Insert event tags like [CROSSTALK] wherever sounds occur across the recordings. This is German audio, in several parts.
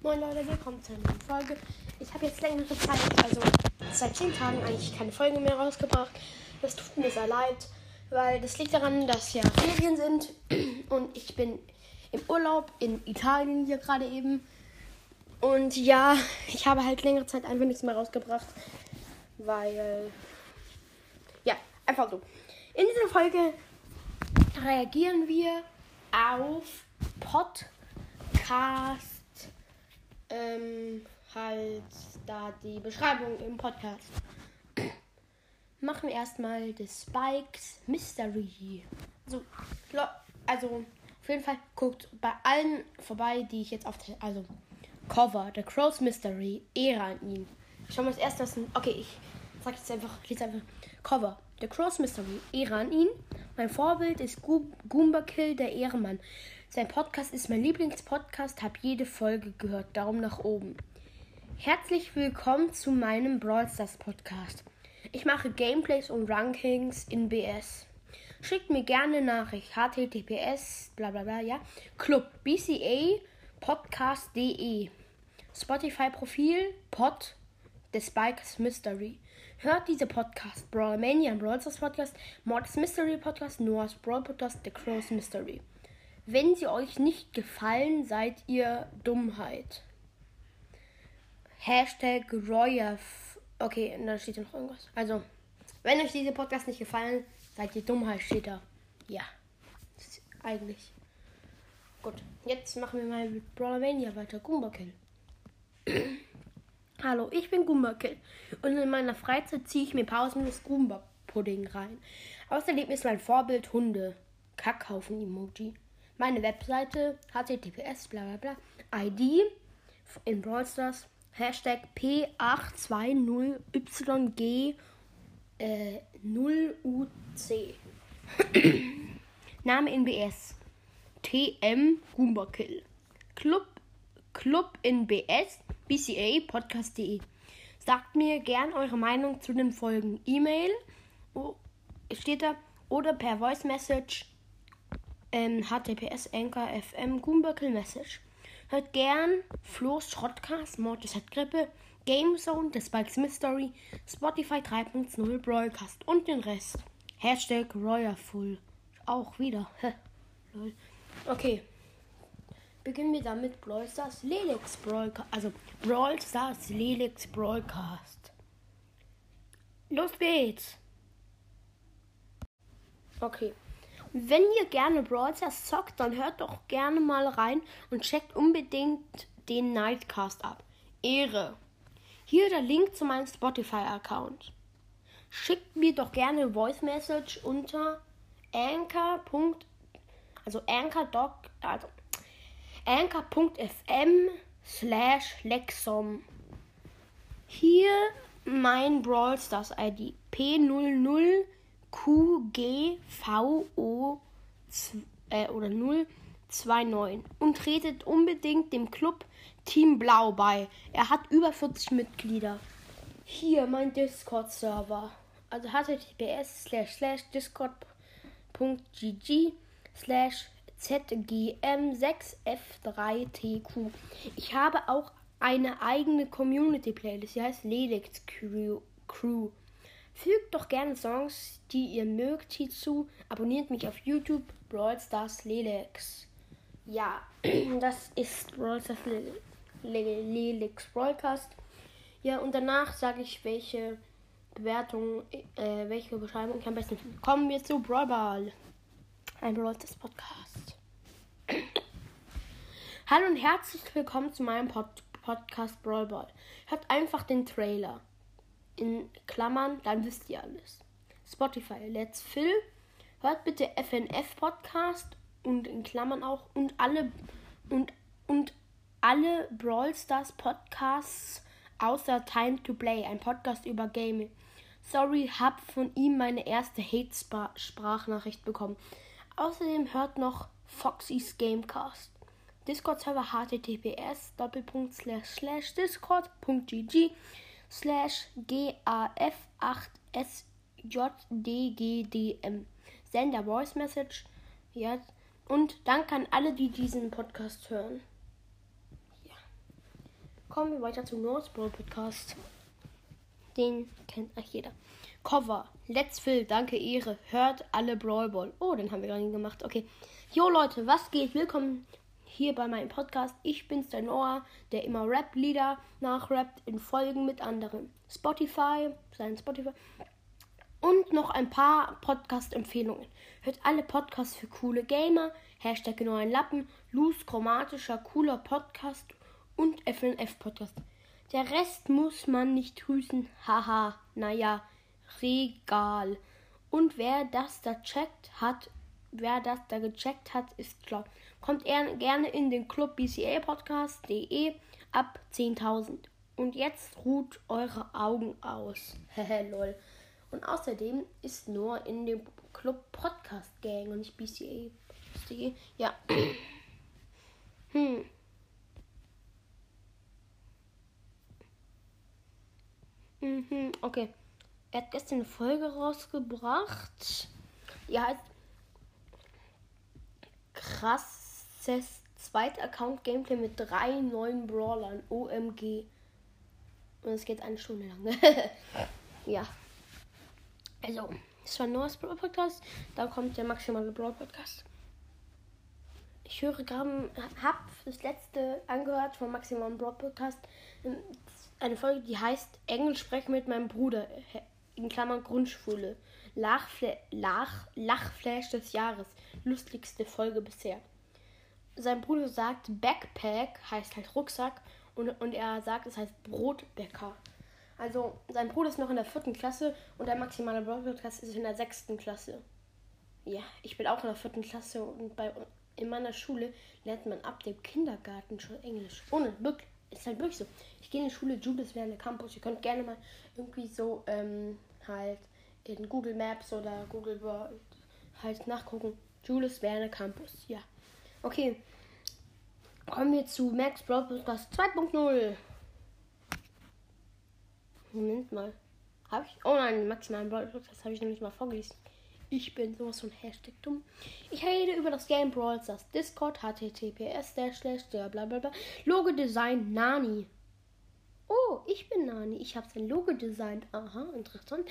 Moin Leute, willkommen zu einer neuen Folge. Ich habe jetzt längere Zeit, also seit 10 Tagen eigentlich keine Folge mehr rausgebracht. Das tut mir sehr leid, weil das liegt daran, dass ja Ferien sind [CLEARS THROAT] und ich bin im Urlaub in Italien hier gerade eben. Und ja, ich habe halt längere Zeit einfach nichts mehr rausgebracht, weil ja, einfach so. In dieser Folge reagieren wir auf Podcast ähm, halt da die Beschreibung im Podcast. Machen wir erstmal das Spikes Mystery. Also, also auf jeden Fall guckt bei allen vorbei, die ich jetzt auf also Cover, The Crow's Mystery, Ehre an ihn. Schauen wir das erste, okay, ich sag jetzt einfach, lese einfach Cover, The Crow's Mystery, Ehre an ihn. Mein Vorbild ist Goomba Kill, der Ehrenmann. Sein Podcast ist mein Lieblingspodcast, habe jede Folge gehört. Daumen nach oben. Herzlich willkommen zu meinem Brawl Stars Podcast. Ich mache Gameplays und Rankings in BS. Schickt mir gerne Nachricht. https bla bla bla, ja. Club BCA Podcast.de Spotify Profil Pod The Spikes Mystery. Hört diese Podcast. Brawl Mania Brawl Stars Podcast, Mords Mystery Podcast, Noah's Brawl Podcast, The Crow's Mystery. Wenn sie euch nicht gefallen, seid ihr Dummheit. Hashtag Royaf. Okay, dann steht da noch irgendwas. Also, wenn euch diese Podcast nicht gefallen, seid ihr Dummheit, steht da. Ja. Eigentlich. Gut, jetzt machen wir mal mit Brawlermania weiter. Goomba Kill. [CLEARS THROAT] Hallo, ich bin Goomba Kill. Und in meiner Freizeit ziehe ich mir pausenlos Goomba Pudding rein. Außerdem ist mein Vorbild Hunde. Kackhaufen-Emoji. Meine Webseite https bla bla bla. ID in Brawl Stars. Hashtag P820YG äh, 0UC [CLEARS THROAT] Name in BS TM Goomba Kill Club Club in BS BCA Podcast.de Sagt mir gern eure Meinung zu den Folgen. E-Mail steht da oder per Voice Message ähm, HTTPS Anchor FM Goombuckle Message. Hört gern Flo's Schrottcast, Mortis hat Grippe, Gamezone, The Spikes Mystery, Spotify 3.0 Broadcast und den Rest. Hashtag Royalful. Auch wieder. [LAUGHS] okay. Beginnen wir damit Brawl Stars Lelix Broadcast. Also Brawl Stars Lelix Broadcast. Los geht's. Okay. Wenn ihr gerne Brawl Stars zockt, dann hört doch gerne mal rein und checkt unbedingt den Nightcast ab. Ehre. Hier der Link zu meinem Spotify-Account. Schickt mir doch gerne Voice Message unter anchor. also anchor.doc, also anchor.fm slash lexom. Hier mein Brawl Stars ID P00 QGVO äh, oder 029 und tretet unbedingt dem Club Team Blau bei. Er hat über 40 Mitglieder. Hier mein Discord-Server. Also https discord.gg slash zgm6f3tq. Ich habe auch eine eigene Community-Playlist. Die heißt Lelix Crew. Fügt doch gerne Songs, die ihr mögt, hinzu. Abonniert mich auf YouTube, Brawl Stars Lelex. Ja, [CLEARS THROAT] das ist Brawl Stars Lelex Broadcast. Ja, und danach sage ich, welche Bewertung, äh, welche Beschreibung ich am besten finde. Kommen wir zu Brawl Ball. Ein Brawl Stars Podcast. Hallo und herzlich willkommen zu meinem Pod Podcast Brawl Ball. Hört einfach den Trailer in Klammern, dann wisst ihr alles. Spotify, Let's Fill. Hört bitte FNF Podcast und in Klammern auch und alle und und alle Brawl Stars Podcasts außer Time to Play, ein Podcast über Gaming. Sorry, hab von ihm meine erste Hate-Sprachnachricht bekommen. Außerdem hört noch Foxys Gamecast. Discord-Server https discord.gg slash GAF8SJDGDM. Sender Voice Message. Ja. Und danke an alle, die diesen Podcast hören. Ja. kommen wir weiter zum North Brawl Podcast. Den kennt eigentlich jeder. Cover. Let's Fill. Danke, Ehre. Hört alle Brawl Ball. Oh, den haben wir gerade gemacht. Okay. Jo, Leute, was geht? Willkommen hier bei meinem Podcast. Ich bin's, der Noah, der immer Rap-Lieder nachrappt in Folgen mit anderen. Spotify, sein Spotify. Und noch ein paar Podcast-Empfehlungen. Hört alle Podcasts für coole Gamer. Hashtag neuen Lappen. Loose, chromatischer, cooler Podcast. Und FNF Podcast. Der Rest muss man nicht grüßen. Haha, naja, regal. Und wer das da checkt hat, wer das da gecheckt hat, ist klar. Kommt er gerne in den Club BCA Podcast.de ab 10.000. Und jetzt ruht eure Augen aus. Hehe, [LAUGHS] lol. Und außerdem ist nur in dem Club Podcast Gang und nicht BCA.de. Ja. [CLEARS THROAT] hm. Mhm, okay. Er hat gestern eine Folge rausgebracht. Die heißt krasses Zweit-Account-Gameplay mit drei neuen Brawlern. OMG. Und es geht eine Stunde lang. [LAUGHS] ja. Also, es war ein neues Brawl Podcast. Da kommt der maximale Brawl Podcast. Ich höre gerade, hab das letzte angehört vom maximalen Brawl Podcast. Eine Folge, die heißt Englisch sprechen mit meinem Bruder. In Klammern Grundschule. Lachfla Lach Lachflash des Jahres. Lustigste Folge bisher. Sein Bruder sagt Backpack, heißt halt Rucksack. Und, und er sagt, es heißt Brotbäcker. Also, sein Bruder ist noch in der vierten Klasse und der maximale Broadcast ist in der sechsten Klasse. Ja, ich bin auch in der vierten Klasse und bei, in meiner Schule lernt man ab dem Kindergarten schon Englisch. Ohne, wirklich, ist halt wirklich so. Ich gehe in die Schule Judas Verne Campus. Ihr könnt gerne mal irgendwie so ähm, halt in Google Maps oder Google World halt nachgucken. Julius Verne Campus, ja. Okay. Kommen wir zu Max Brawl Podcast 2.0. Moment mal. Habe ich? Oh nein, maximalen Brawl Podcast habe ich noch nicht mal vorgelesen. Ich bin sowas von Hashtag dumm. Ich rede über das Game Brawl das Discord, https, bla bla bla. Logo Design Nani. Oh, ich bin Nani. Ich habe sein Logo designt. Aha, interessant.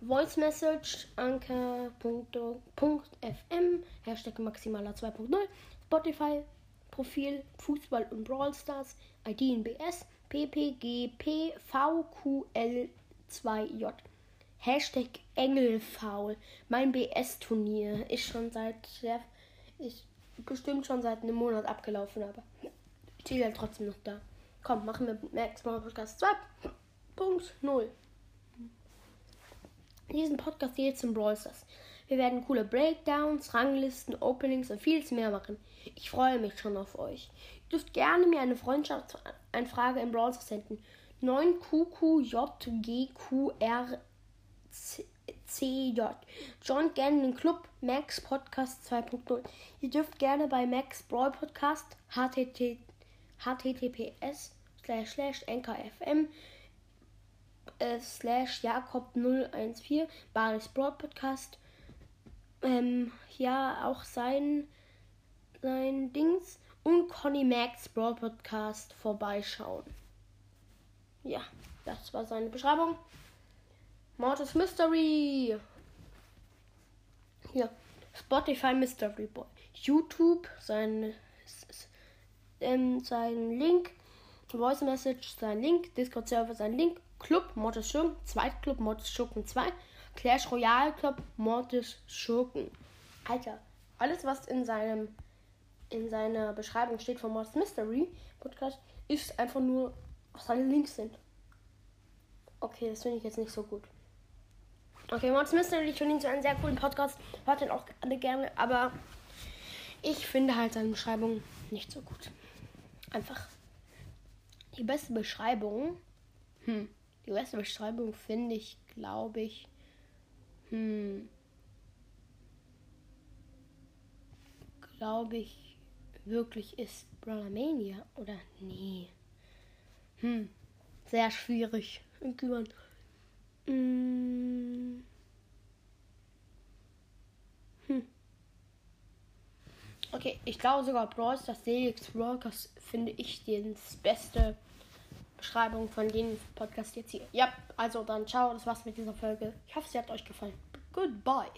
Voice Message, anker.fm, Hashtag maximaler 2.0, Spotify, Profil, Fußball und Brawl Stars, ID in BS, PPGPVQL2J. Hashtag Engelfaul. Mein BS-Turnier ist schon seit sehr, ist bestimmt schon seit einem Monat abgelaufen, aber steht halt trotzdem noch da. Komm, machen wir Max Brawl Podcast 2.0. Diesen Podcast geht zum Brawl Stars. Wir werden coole Breakdowns, Ranglisten, Openings und vieles mehr machen. Ich freue mich schon auf euch. Ihr dürft gerne mir eine Freundschaftsanfrage im Brawl Stars senden. 9QQJGQRCJ. Joint gerne den Club Max Podcast 2.0. Ihr dürft gerne bei Max Brawl Podcast htt, https slash slash nkfm äh, slash Jakob 014 Baris Brawl Podcast ähm, ja auch sein sein Dings und Conny Max Brawl Podcast vorbeischauen. Ja, das war seine Beschreibung. Mortis Mystery. Hier. Spotify Mystery Boy. YouTube, sein, ähm, sein Link. Voice Message, sein Link. Discord Server, sein Link. Club, Mortis Schurken. Zweitclub, Mortis Schurken 2. Clash Royale Club, Mortis Schurken. Alter, alles was in seinem in seiner Beschreibung steht vom Mortis Mystery Podcast, ist einfach nur, was seine Links sind. Okay, das finde ich jetzt nicht so gut. Okay, Mortis Mystery, ich finde ihn zu einem sehr coolen Podcast. Hört den auch alle gerne, aber ich finde halt seine Beschreibung nicht so gut. Einfach. Die beste Beschreibung, hm, die beste Beschreibung finde ich, glaube ich, hm, glaube ich, wirklich ist Brawlermania oder nee. Hm, sehr schwierig. Mm. Hm. Okay, ich glaube sogar Brawl Stars Felix Walkers finde ich das beste Beschreibung von dem Podcast jetzt hier. Ja, also dann ciao, das war's mit dieser Folge. Ich hoffe, sie hat euch gefallen. Goodbye.